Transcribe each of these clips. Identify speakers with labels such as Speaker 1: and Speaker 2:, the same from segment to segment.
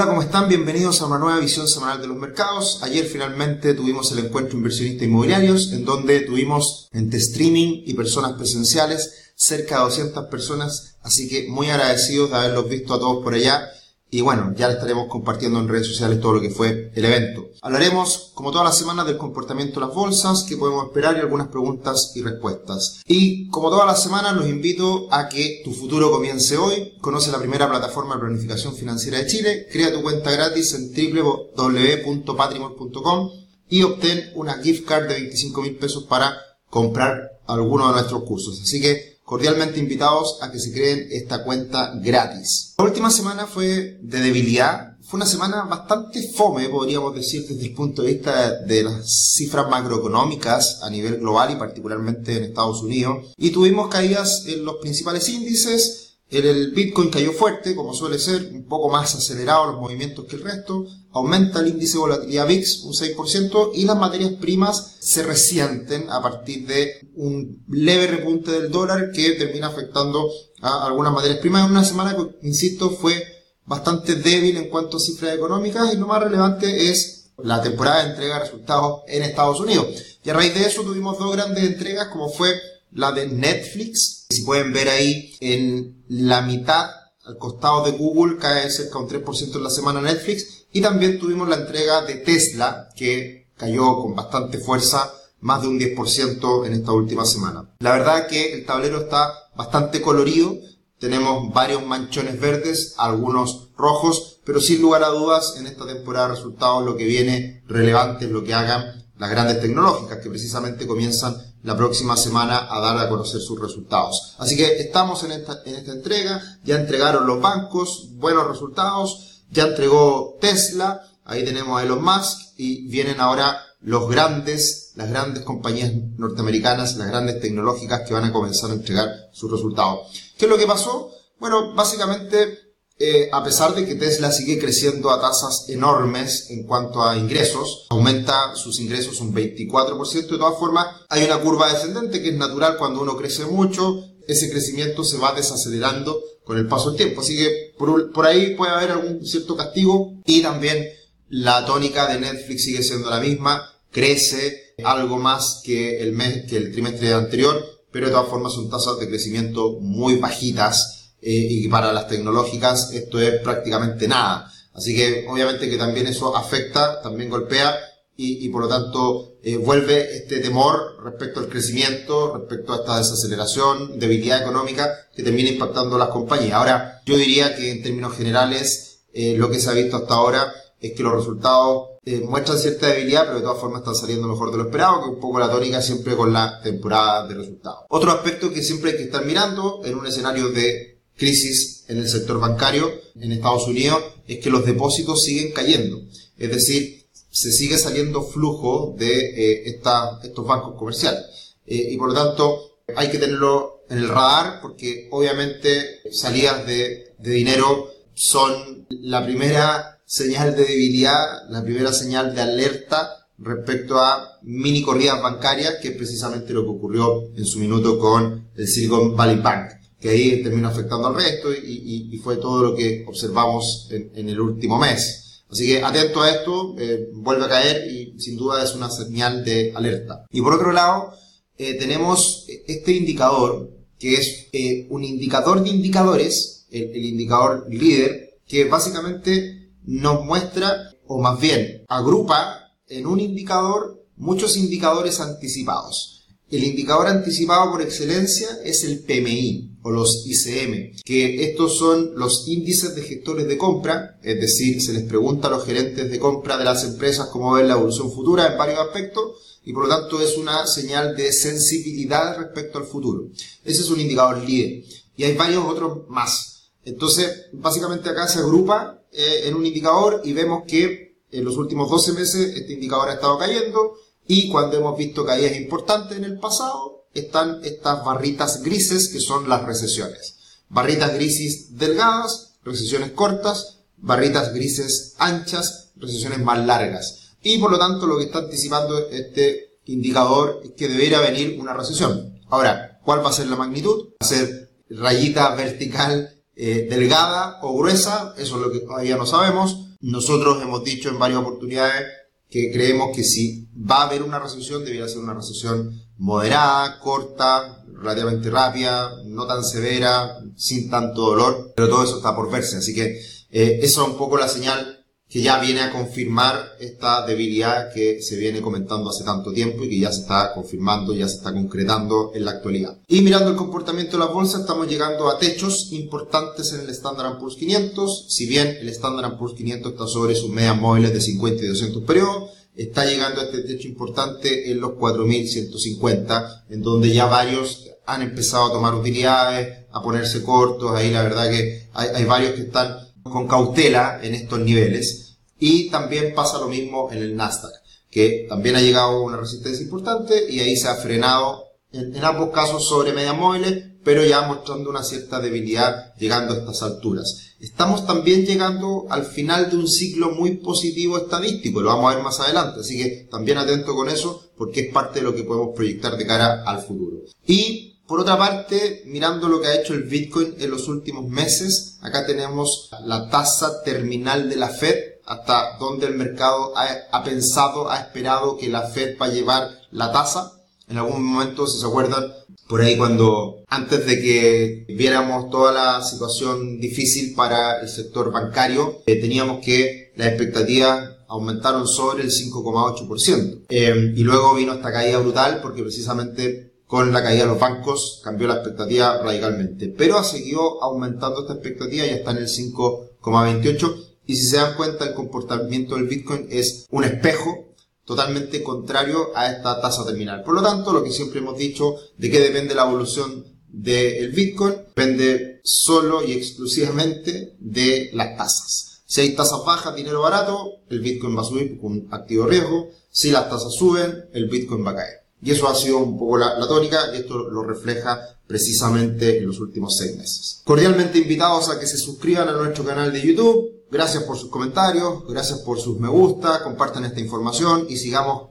Speaker 1: Hola, ¿cómo están? Bienvenidos a una nueva visión semanal de los mercados. Ayer finalmente tuvimos el encuentro inversionistas inmobiliarios en donde tuvimos entre streaming y personas presenciales cerca de 200 personas, así que muy agradecidos de haberlos visto a todos por allá y bueno, ya estaremos compartiendo en redes sociales todo lo que fue el evento. Hablaremos, como todas las semanas, del comportamiento de las bolsas, qué podemos esperar y algunas preguntas y respuestas. Y como todas las semanas, los invito a que tu futuro comience hoy. Conoce la primera plataforma de planificación financiera de Chile. Crea tu cuenta gratis en www.patrimon.com y obtén una gift card de 25 mil pesos para comprar alguno de nuestros cursos. Así que cordialmente invitados a que se creen esta cuenta gratis. La última semana fue de debilidad, fue una semana bastante fome, podríamos decir, desde el punto de vista de las cifras macroeconómicas a nivel global y particularmente en Estados Unidos. Y tuvimos caídas en los principales índices, el Bitcoin cayó fuerte, como suele ser, un poco más acelerado los movimientos que el resto. Aumenta el índice de volatilidad VIX un 6% y las materias primas se resienten a partir de un leve repunte del dólar que termina afectando a algunas materias primas en una semana que, insisto, fue bastante débil en cuanto a cifras económicas y lo más relevante es la temporada de entrega de resultados en Estados Unidos. Y a raíz de eso tuvimos dos grandes entregas como fue la de Netflix. Si pueden ver ahí en la mitad, al costado de Google, cae cerca de un 3% en la semana Netflix. Y también tuvimos la entrega de Tesla, que cayó con bastante fuerza, más de un 10% en esta última semana. La verdad que el tablero está bastante colorido. Tenemos varios manchones verdes, algunos rojos, pero sin lugar a dudas en esta temporada de resultados lo que viene relevante es lo que hagan las grandes tecnológicas que precisamente comienzan la próxima semana a dar a conocer sus resultados. Así que estamos en esta, en esta entrega, ya entregaron los bancos buenos resultados, ya entregó Tesla, ahí tenemos a Elon Musk y vienen ahora los grandes, las grandes compañías norteamericanas, las grandes tecnológicas que van a comenzar a entregar sus resultados. ¿Qué es lo que pasó? Bueno, básicamente eh, a pesar de que Tesla sigue creciendo a tasas enormes en cuanto a ingresos, aumenta sus ingresos un 24%, de todas formas hay una curva descendente que es natural cuando uno crece mucho, ese crecimiento se va desacelerando con el paso del tiempo, así que por, por ahí puede haber algún cierto castigo y también la tónica de Netflix sigue siendo la misma, crece algo más que el mes, que el trimestre anterior, pero de todas formas son tasas de crecimiento muy bajitas eh, y para las tecnológicas esto es prácticamente nada. Así que obviamente que también eso afecta, también golpea y, por lo tanto eh, vuelve este temor respecto al crecimiento, respecto a esta desaceleración, debilidad económica que termina impactando las compañías. Ahora, yo diría que en términos generales eh, lo que se ha visto hasta ahora es que los resultados muestran cierta debilidad, pero de todas formas están saliendo mejor de lo esperado, que un poco la tónica siempre con la temporada de resultados. Otro aspecto que siempre hay que estar mirando en un escenario de crisis en el sector bancario en Estados Unidos es que los depósitos siguen cayendo. Es decir, se sigue saliendo flujo de eh, estos bancos comerciales. Eh, y por lo tanto, hay que tenerlo en el radar porque obviamente salidas de, de dinero son la primera señal de debilidad, la primera señal de alerta respecto a mini corridas bancarias, que es precisamente lo que ocurrió en su minuto con el Silicon Valley Bank que ahí terminó afectando al resto y, fue todo lo que observamos en, el último mes. Así que atento a esto, eh, vuelve a caer y sin duda es una señal de alerta. Y por otro lado, eh, tenemos este indicador, que es eh, un indicador de indicadores, el, el indicador líder, que básicamente nos muestra, o más bien agrupa en un indicador muchos indicadores anticipados. El indicador anticipado por excelencia es el PMI, o los ICM, que estos son los índices de gestores de compra, es decir, se les pregunta a los gerentes de compra de las empresas cómo ven la evolución futura en varios aspectos y por lo tanto es una señal de sensibilidad respecto al futuro. Ese es un indicador líder y hay varios otros más. Entonces, básicamente acá se agrupa eh, en un indicador y vemos que en los últimos 12 meses este indicador ha estado cayendo y cuando hemos visto caídas importantes en el pasado, están estas barritas grises que son las recesiones. Barritas grises delgadas, recesiones cortas, barritas grises anchas, recesiones más largas. Y por lo tanto lo que está anticipando este indicador es que debería venir una recesión. Ahora, ¿cuál va a ser la magnitud? ¿Va a ser rayita vertical eh, delgada o gruesa? Eso es lo que todavía no sabemos. Nosotros hemos dicho en varias oportunidades que creemos que si va a haber una recesión, debería ser una recesión moderada, corta, relativamente rápida, no tan severa, sin tanto dolor, pero todo eso está por verse. Así que eh, eso es un poco la señal que ya viene a confirmar esta debilidad que se viene comentando hace tanto tiempo y que ya se está confirmando, ya se está concretando en la actualidad. Y mirando el comportamiento de las bolsas, estamos llegando a techos importantes en el Standard Poor's 500. Si bien el Standard Poor's 500 está sobre sus medias móviles de 50 y 200 periodos, está llegando a este techo importante en los 4150, en donde ya varios han empezado a tomar utilidades, a ponerse cortos. Ahí la verdad que hay, hay varios que están con cautela en estos niveles. Y también pasa lo mismo en el Nasdaq, que también ha llegado a una resistencia importante y ahí se ha frenado en, ambos casos sobre medias móviles, pero ya mostrando una cierta debilidad llegando a estas alturas. Estamos también llegando al final de un ciclo muy positivo estadístico, lo vamos a ver más adelante, así que también atento con eso porque es parte de lo que podemos proyectar de cara al futuro. Y por otra parte, mirando lo que ha hecho el Bitcoin en los últimos meses, acá tenemos la tasa terminal de la Fed, hasta donde el mercado ha, pensado, ha esperado que la Fed va a llevar la tasa. En algún momento, si se acuerdan, por ahí cuando antes de que viéramos toda la situación difícil para el sector bancario, eh, teníamos que las expectativas aumentaron sobre el 5,8%. Eh, y luego vino esta caída brutal porque precisamente con la caída de los bancos cambió la expectativa radicalmente. Pero ha seguido aumentando esta expectativa y está en el 5,28. Y si se dan cuenta, el comportamiento del Bitcoin es un espejo totalmente contrario a esta tasa terminal. Por lo tanto, lo que siempre hemos dicho de que depende la evolución del Bitcoin, depende solo y exclusivamente de las tasas. Si hay tasas bajas, dinero barato, el Bitcoin va a subir con activo riesgo. Si las tasas suben, el Bitcoin va a caer. Y eso ha sido un poco la, tónica y esto lo refleja precisamente en los últimos seis meses. Cordialmente invitados a que se suscriban a nuestro canal de YouTube. Gracias por sus comentarios, gracias por sus me gusta, compartan esta información y sigamos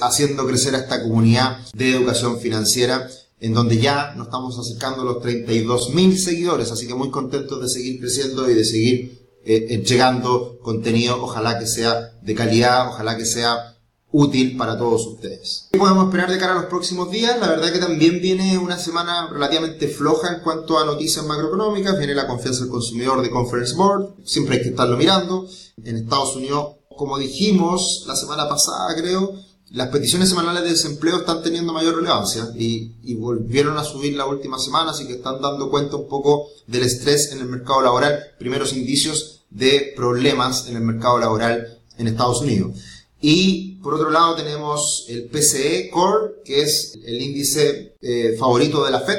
Speaker 1: haciendo crecer a esta comunidad de educación financiera en donde ya nos estamos acercando a los 32.000 seguidores, así que muy contentos de seguir creciendo y de seguir eh, entregando contenido, ojalá que sea de calidad, ojalá que sea útil para todos ustedes. ¿Qué podemos esperar de cara a los próximos días? La verdad que también viene una semana relativamente floja en cuanto a noticias macroeconómicas, viene la confianza del consumidor de Conference Board, siempre hay que estarlo mirando. En Estados Unidos, como dijimos la semana pasada creo, las peticiones semanales de desempleo están teniendo mayor relevancia y, y, volvieron a subir la última semana, así que están dando cuenta un poco del estrés en el mercado laboral, primeros indicios de problemas en el mercado laboral en Estados Unidos. Y por otro lado tenemos el PCE Core, que es el índice eh, favorito de la Fed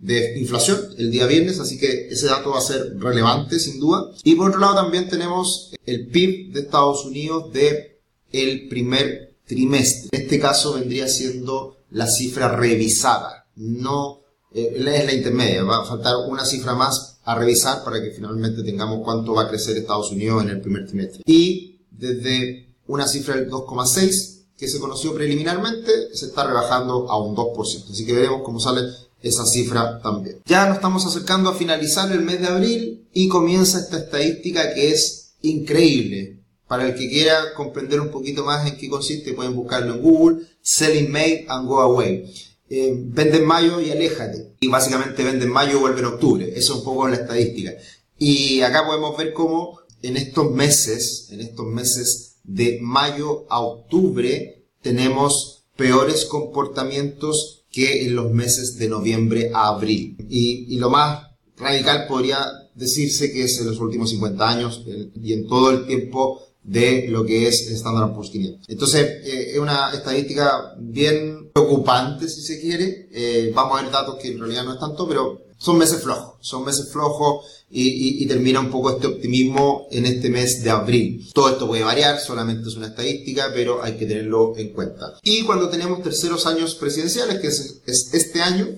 Speaker 1: de inflación el día viernes, así que ese dato va a ser relevante sin duda. Y por otro lado también tenemos el PIB de Estados Unidos de el primer trimestre. En este caso vendría siendo la cifra revisada, no eh, es la intermedia, va a faltar una cifra más a revisar para que finalmente tengamos cuánto va a crecer Estados Unidos en el primer trimestre. Y desde una cifra del 2,6 que se conoció preliminarmente se está rebajando a un 2%. Así que veremos cómo sale esa cifra también. Ya nos estamos acercando a finalizar el mes de abril y comienza esta estadística que es increíble. Para el que quiera comprender un poquito más en qué consiste, pueden buscarlo en Google, Selling Made and Go Away. Eh, vende en mayo y aléjate. Y básicamente vende en mayo y vuelve en octubre. Eso es un poco la estadística. Y acá podemos ver cómo en estos meses, en estos meses de mayo a octubre tenemos peores comportamientos que en los meses de noviembre a abril. Y, lo más radical podría decirse que es en los últimos 50 años y en todo el tiempo de lo que es Standard Poor's 500. Entonces, eh, es una estadística bien preocupante, si se quiere. Eh, vamos a ver datos que en realidad no es tanto, pero son meses flojos. Son meses flojos y, termina un poco este optimismo en este mes de abril. Todo esto puede variar, solamente es una estadística, pero hay que tenerlo en cuenta. Y cuando tenemos terceros años presidenciales, que es, este año,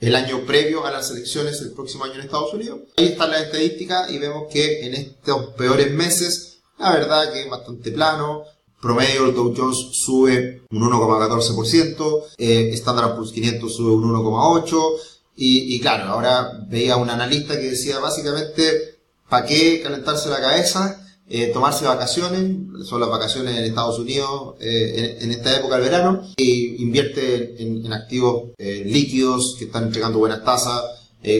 Speaker 1: el año previo a las elecciones el próximo año en Estados Unidos. Ahí está la estadística y vemos que en estos peores meses, la verdad que es bastante plano. Promedio el Dow Jones sube un 1,14%, eh, Standard Poor's 500 sube un 1,8%, y, claro, ahora veía un analista que decía básicamente, ¿para qué calentarse la cabeza? eh, tomarse vacaciones, son las vacaciones en Estados Unidos eh, en, esta época del verano, y invierte en, activos eh, líquidos que están entregando buenas tasas,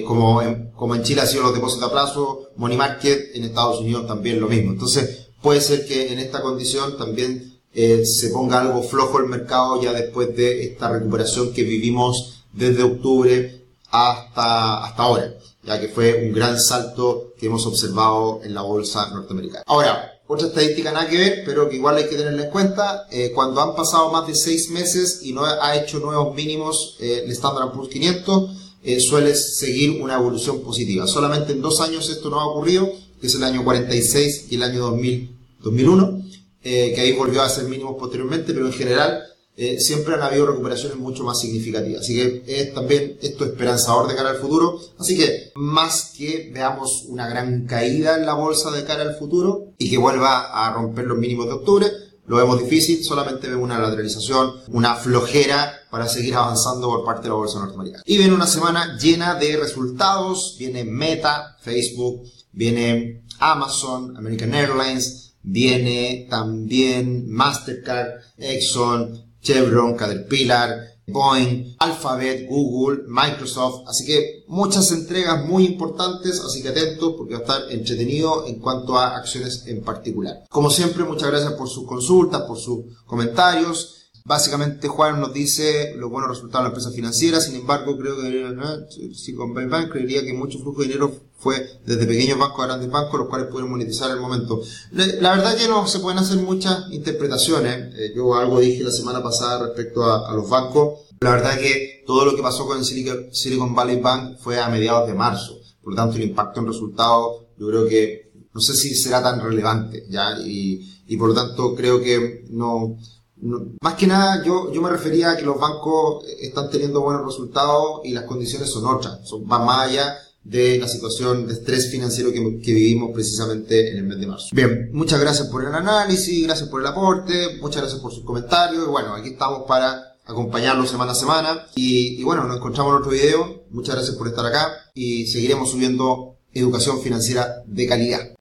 Speaker 1: como, en, como en Chile ha sido los depósitos a plazo, Money Market, en Estados Unidos también lo mismo. Entonces, puede ser que en esta condición también se ponga algo flojo el mercado ya después de esta recuperación que vivimos desde octubre hasta, hasta ahora ya que fue un gran salto que hemos observado en la bolsa norteamericana. Ahora, otra estadística nada que ver, pero que igual hay que tenerla en cuenta, eh, cuando han pasado más de seis meses y no ha hecho nuevos mínimos eh, el Standard Poor's 500, eh, suele seguir una evolución positiva. Solamente en dos años esto no ha ocurrido, que es el año 46 y el año 2000, 2001, que ahí volvió a ser mínimos posteriormente, pero en general eh, siempre han habido recuperaciones mucho más significativas. Así que es también esto esperanzador de cara al futuro. Así que más que veamos una gran caída en la bolsa de cara al futuro y que vuelva a romper los mínimos de octubre, lo vemos difícil, solamente vemos una lateralización, una flojera para seguir avanzando por parte de la bolsa norteamericana. Y viene una semana llena de resultados, viene Meta, Facebook, viene Amazon, American Airlines, viene también Mastercard, Exxon, Chevron, Caterpillar, Boeing, Alphabet, Google, Microsoft. Así que muchas entregas muy importantes, así que atentos porque va a estar entretenido en cuanto a acciones en particular. Como siempre, muchas gracias por sus consultas, por sus comentarios. Básicamente Juan nos dice los buenos resultados de la empresa financiera, sin embargo creo que si con Bank creería que mucho flujo de dinero fue desde pequeños bancos a grandes bancos, los cuales pudieron monetizar el momento. La verdad que no se pueden hacer muchas interpretaciones. Eh, yo algo dije la semana pasada respecto a, los bancos. La verdad que todo lo que pasó con el Silicon Valley Bank fue a mediados de marzo. Por lo tanto, el impacto en resultados yo creo que no sé si será tan relevante, ¿ya? Y por lo tanto creo que no, más que nada, yo, yo me refería a que los bancos están teniendo buenos resultados y las condiciones son otras, son, van más allá de la situación de estrés financiero que, vivimos precisamente en el mes de marzo. Bien, muchas gracias por el análisis, gracias por el aporte, muchas gracias por sus comentarios. Y bueno, aquí estamos para acompañarlos semana a semana. Y bueno, nos encontramos en otro video. Muchas gracias por estar acá y seguiremos subiendo educación financiera de calidad.